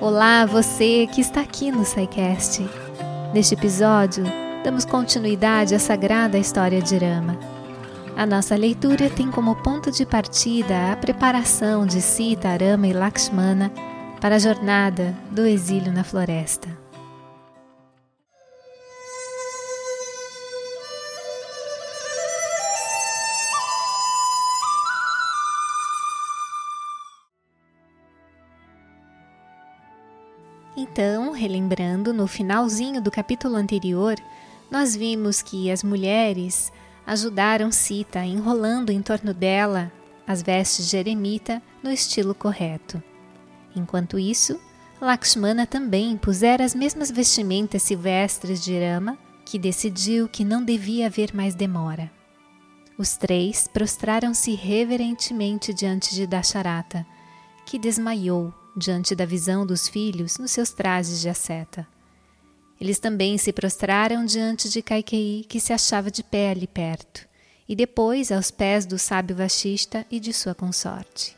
Olá, você que está aqui no SciCast. Neste episódio, damos continuidade à sagrada história de Rama. A nossa leitura tem como ponto de partida a preparação de Sita, Rama e Lakshmana para a jornada do exílio na floresta. Então, relembrando, no finalzinho do capítulo anterior, nós vimos que as mulheres ajudaram Sita enrolando em torno dela as vestes de eremita no estilo correto. Enquanto isso, Lakshmana também pusera as mesmas vestimentas silvestres de Rama, que decidiu que não devia haver mais demora. Os três prostraram-se reverentemente diante de Dasharata, que desmaiou diante da visão dos filhos nos seus trajes de asceta. Eles também se prostraram diante de Kaikei, que se achava de pé ali perto, e depois aos pés do sábio Vashista e de sua consorte.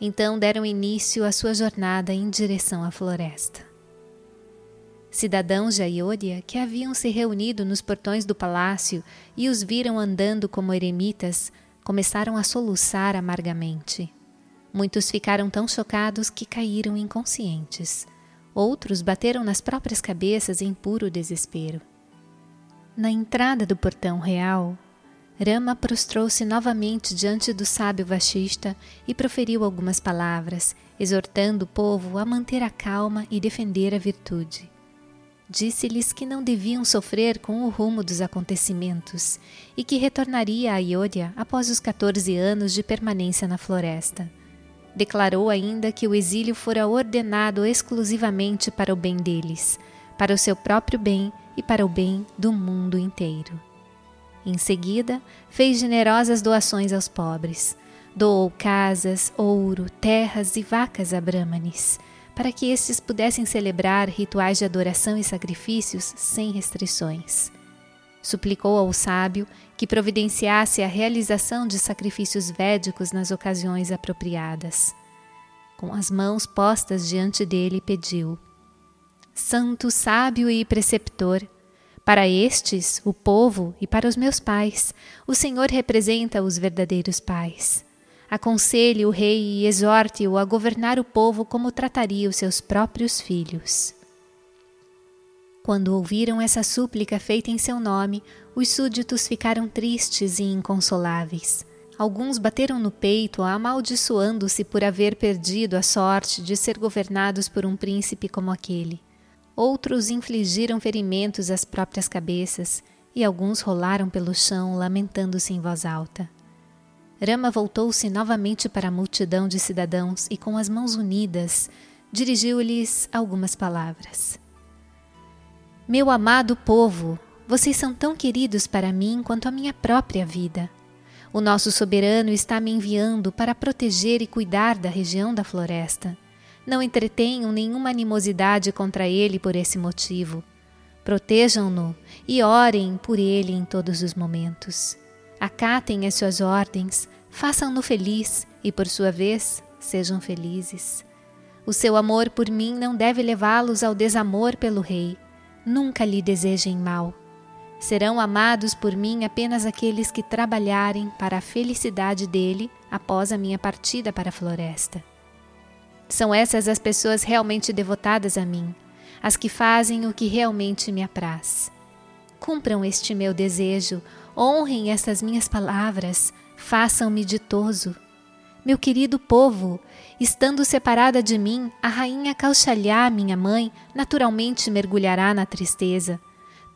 Então deram início à sua jornada em direção à floresta. Cidadãos de Ayodhya que haviam se reunido nos portões do palácio e os viram andando como eremitas, começaram a soluçar amargamente. Muitos ficaram tão chocados que caíram inconscientes. Outros bateram nas próprias cabeças em puro desespero. Na entrada do portão real, Rama prostrou-se novamente diante do sábio Vashista e proferiu algumas palavras, exortando o povo a manter a calma e defender a virtude. Disse-lhes que não deviam sofrer com o rumo dos acontecimentos e que retornaria a Ayodhya após os 14 anos de permanência na floresta. Declarou ainda que o exílio fora ordenado exclusivamente para o bem deles, para o seu próprio bem e para o bem do mundo inteiro. Em seguida, fez generosas doações aos pobres. Doou casas, ouro, terras e vacas a Brahmanes, para que estes pudessem celebrar rituais de adoração e sacrifícios sem restrições suplicou ao sábio que providenciasse a realização de sacrifícios védicos nas ocasiões apropriadas. Com as mãos postas diante dele, pediu: Santo sábio e preceptor, para estes, o povo, e para os meus pais, o Senhor representa os verdadeiros pais. Aconselhe o rei e exorte-o a governar o povo como trataria os seus próprios filhos. Quando ouviram essa súplica feita em seu nome, os súditos ficaram tristes e inconsoláveis. Alguns bateram no peito, amaldiçoando-se por haver perdido a sorte de ser governados por um príncipe como aquele. Outros infligiram ferimentos às próprias cabeças, e alguns rolaram pelo chão, lamentando-se em voz alta. Rama voltou-se novamente para a multidão de cidadãos e, com as mãos unidas, dirigiu-lhes algumas palavras. Meu amado povo, vocês são tão queridos para mim quanto a minha própria vida. O nosso soberano está me enviando para proteger e cuidar da região da floresta. Não entretenham nenhuma animosidade contra ele por esse motivo. Protejam-no e orem por ele em todos os momentos. Acatem as suas ordens, façam-no feliz e, por sua vez, sejam felizes. O seu amor por mim não deve levá-los ao desamor pelo rei nunca lhe desejem mal. Serão amados por mim apenas aqueles que trabalharem para a felicidade dele após a minha partida para a floresta. São essas as pessoas realmente devotadas a mim, as que fazem o que realmente me apraz. Cumpram este meu desejo, honrem estas minhas palavras, façam-me ditoso. Meu querido povo, estando separada de mim, a rainha Cauchalhá, minha mãe, naturalmente mergulhará na tristeza.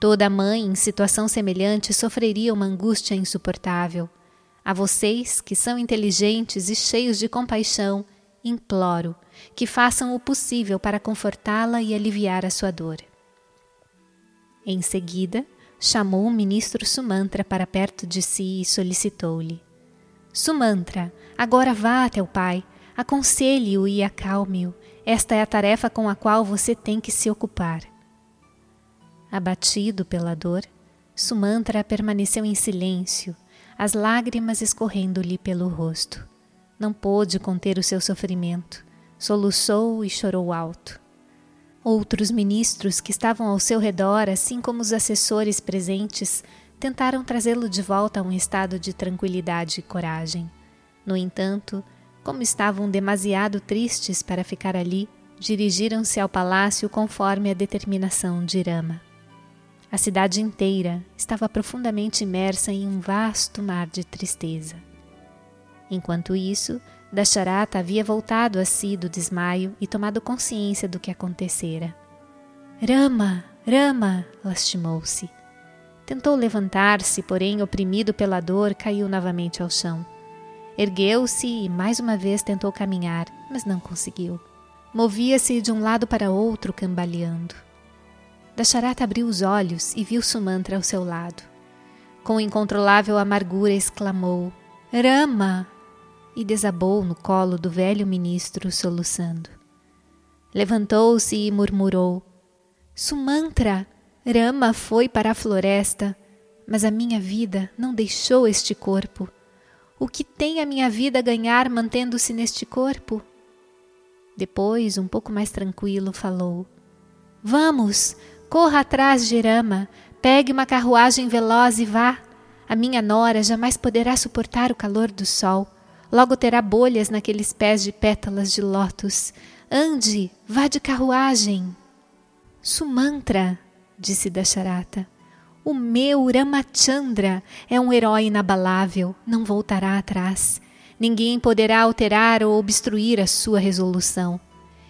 Toda mãe em situação semelhante sofreria uma angústia insuportável. A vocês, que são inteligentes e cheios de compaixão, imploro que façam o possível para confortá-la e aliviar a sua dor. Em seguida, chamou o ministro Sumantra para perto de si e solicitou-lhe: Sumantra, agora vá até o pai, aconselhe-o e acalme-o. Esta é a tarefa com a qual você tem que se ocupar. Abatido pela dor, Sumantra permaneceu em silêncio, as lágrimas escorrendo-lhe pelo rosto. Não pôde conter o seu sofrimento. Soluçou e chorou alto. Outros ministros que estavam ao seu redor, assim como os assessores presentes, tentaram trazê-lo de volta a um estado de tranquilidade e coragem. No entanto, como estavam demasiado tristes para ficar ali, dirigiram-se ao palácio conforme a determinação de Irama. A cidade inteira estava profundamente imersa em um vasto mar de tristeza. Enquanto isso, Dasharata havia voltado a si do desmaio e tomado consciência do que acontecera. Rama, Rama! lastimou-se. Tentou levantar-se, porém, oprimido pela dor, caiu novamente ao chão. Ergueu-se e mais uma vez tentou caminhar, mas não conseguiu. Movia-se de um lado para outro, cambaleando. Dasharata abriu os olhos e viu Sumantra ao seu lado. Com incontrolável amargura exclamou: Rama! e desabou no colo do velho ministro, soluçando. Levantou-se e murmurou: Sumantra, Rama foi para a floresta, mas a minha vida não deixou este corpo. O que tem a minha vida a ganhar mantendo-se neste corpo? Depois, um pouco mais tranquilo, falou: Vamos, corra atrás de Rama, pegue uma carruagem veloz e vá. A minha nora jamais poderá suportar o calor do sol. Logo terá bolhas naqueles pés de pétalas de lótus. Ande, vá de carruagem. Sumantra, disse Dasharata, o meu Ramachandra é um herói inabalável, não voltará atrás. Ninguém poderá alterar ou obstruir a sua resolução.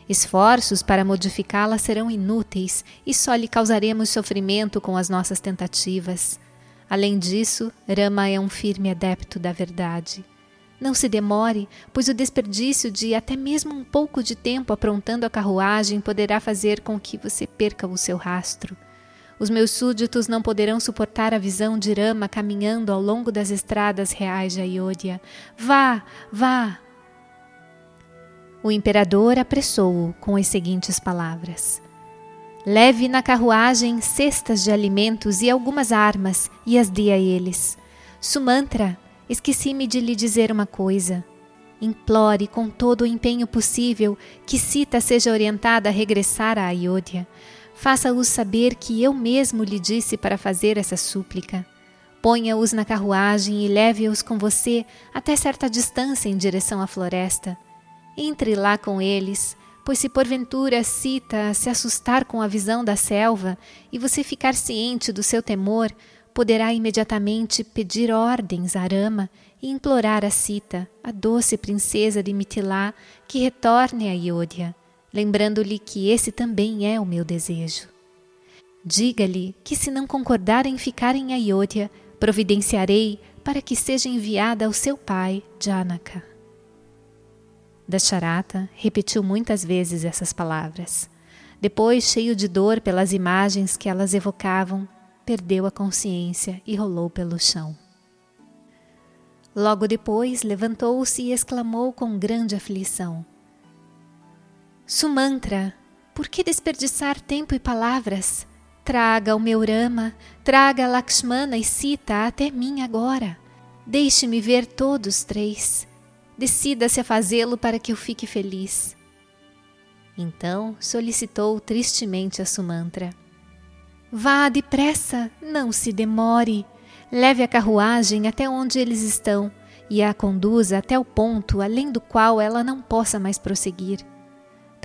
Esforços para modificá-la serão inúteis e só lhe causaremos sofrimento com as nossas tentativas. Além disso, Rama é um firme adepto da verdade. Não se demore, pois o desperdício de até mesmo um pouco de tempo aprontando a carruagem poderá fazer com que você perca o seu rastro. Os meus súditos não poderão suportar a visão de Rama caminhando ao longo das estradas reais de Ayodhya. Vá, vá! O imperador apressou-o com as seguintes palavras: Leve na carruagem cestas de alimentos e algumas armas e as dê a eles. Sumantra, Esqueci-me de lhe dizer uma coisa. Implore com todo o empenho possível que Sita seja orientada a regressar a Ayodhya. Faça-os saber que eu mesmo lhe disse para fazer essa súplica. Ponha-os na carruagem e leve-os com você até certa distância em direção à floresta. Entre lá com eles, pois se porventura Sita se assustar com a visão da selva e você ficar ciente do seu temor, poderá imediatamente pedir ordens a Rama e implorar a Sita, a doce princesa de Mitilá, que retorne a Iodhya, lembrando-lhe que esse também é o meu desejo. Diga-lhe que se não concordar em ficar em Ayodhya, providenciarei para que seja enviada ao seu pai, Janaka. Dasharata repetiu muitas vezes essas palavras. Depois, cheio de dor pelas imagens que elas evocavam, perdeu a consciência e rolou pelo chão. Logo depois levantou-se e exclamou com grande aflição: Sumantra, por que desperdiçar tempo e palavras? Traga o meu Rama, traga Lakshmana e Sita até mim agora. Deixe-me ver todos três. Decida-se a fazê-lo para que eu fique feliz. Então solicitou tristemente a Sumantra. Vá depressa, não se demore. Leve a carruagem até onde eles estão e a conduza até o ponto além do qual ela não possa mais prosseguir.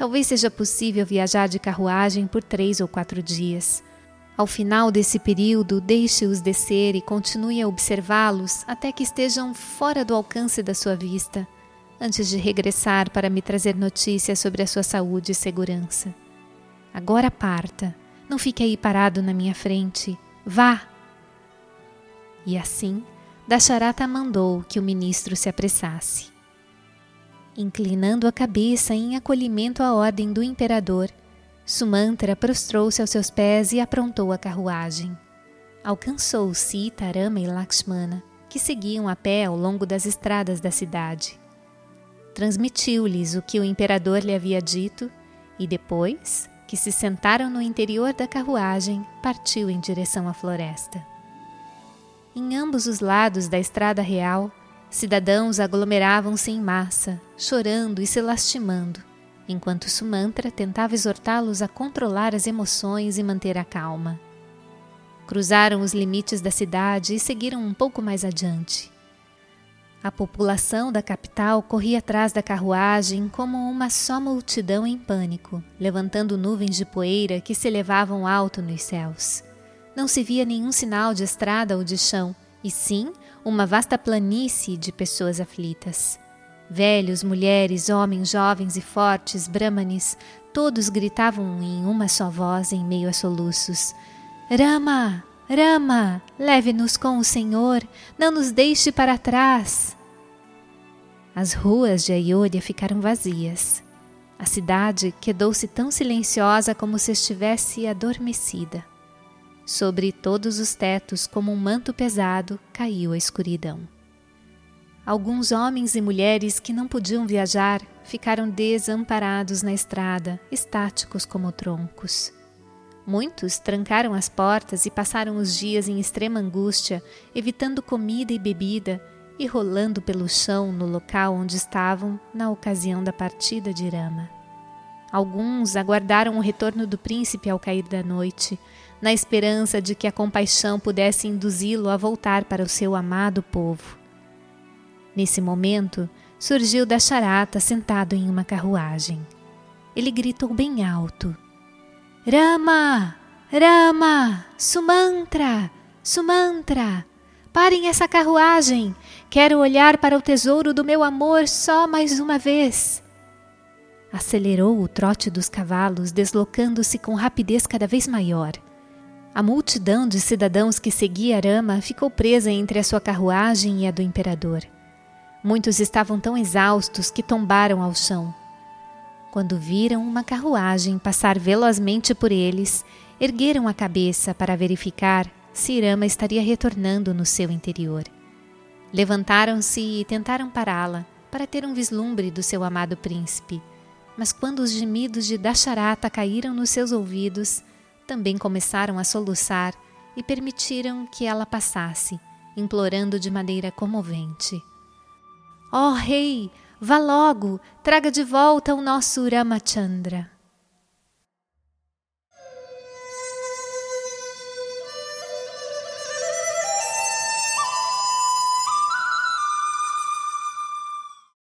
Talvez seja possível viajar de carruagem por três ou quatro dias. Ao final desse período, deixe-os descer e continue a observá-los até que estejam fora do alcance da sua vista, antes de regressar para me trazer notícias sobre a sua saúde e segurança. Agora parta não fique aí parado na minha frente. Vá! E assim, Dasharata mandou que o ministro se apressasse. Inclinando a cabeça em acolhimento à ordem do imperador, Sumantra prostrou-se aos seus pés e aprontou a carruagem. Alcançou Sita, Rama e Lakshmana, que seguiam a pé ao longo das estradas da cidade. Transmitiu-lhes o que o imperador lhe havia dito e depois que se sentaram no interior da carruagem, partiu em direção à floresta. Em ambos os lados da estrada real, cidadãos aglomeravam-se em massa, chorando e se lastimando, enquanto Sumantra tentava exortá-los a controlar as emoções e manter a calma. Cruzaram os limites da cidade e seguiram um pouco mais adiante. A população da capital corria atrás da carruagem como uma só multidão em pânico, levantando nuvens de poeira que se elevavam alto nos céus. Não se via nenhum sinal de estrada ou de chão, e sim uma vasta planície de pessoas aflitas. Velhos, mulheres, homens, jovens e fortes, brahmanes, todos gritavam em uma só voz em meio a soluços: Rama! Rama! Leve-nos com o Senhor! Não nos deixe para trás! As ruas de Ayodhya ficaram vazias. A cidade quedou-se tão silenciosa como se estivesse adormecida. Sobre todos os tetos, como um manto pesado, caiu a escuridão. Alguns homens e mulheres que não podiam viajar ficaram desamparados na estrada, estáticos como troncos. Muitos trancaram as portas e passaram os dias em extrema angústia, evitando comida e bebida e rolando pelo chão no local onde estavam na ocasião da partida de Rama. Alguns aguardaram o retorno do príncipe ao cair da noite, na esperança de que a compaixão pudesse induzi-lo a voltar para o seu amado povo. Nesse momento, surgiu Dasharata sentado em uma carruagem. Ele gritou bem alto: Rama! Rama! Sumantra! Sumantra! Parem essa carruagem! Quero olhar para o tesouro do meu amor só mais uma vez. Acelerou o trote dos cavalos, deslocando-se com rapidez cada vez maior. A multidão de cidadãos que seguia Rama ficou presa entre a sua carruagem e a do imperador. Muitos estavam tão exaustos que tombaram ao chão. Quando viram uma carruagem passar velozmente por eles, ergueram a cabeça para verificar se Irama estaria retornando no seu interior. Levantaram-se e tentaram pará-la para ter um vislumbre do seu amado príncipe, mas quando os gemidos de Dasharata caíram nos seus ouvidos, também começaram a soluçar e permitiram que ela passasse, implorando de maneira comovente. Ó oh, rei, vá logo, traga de volta o nosso Ramachandra.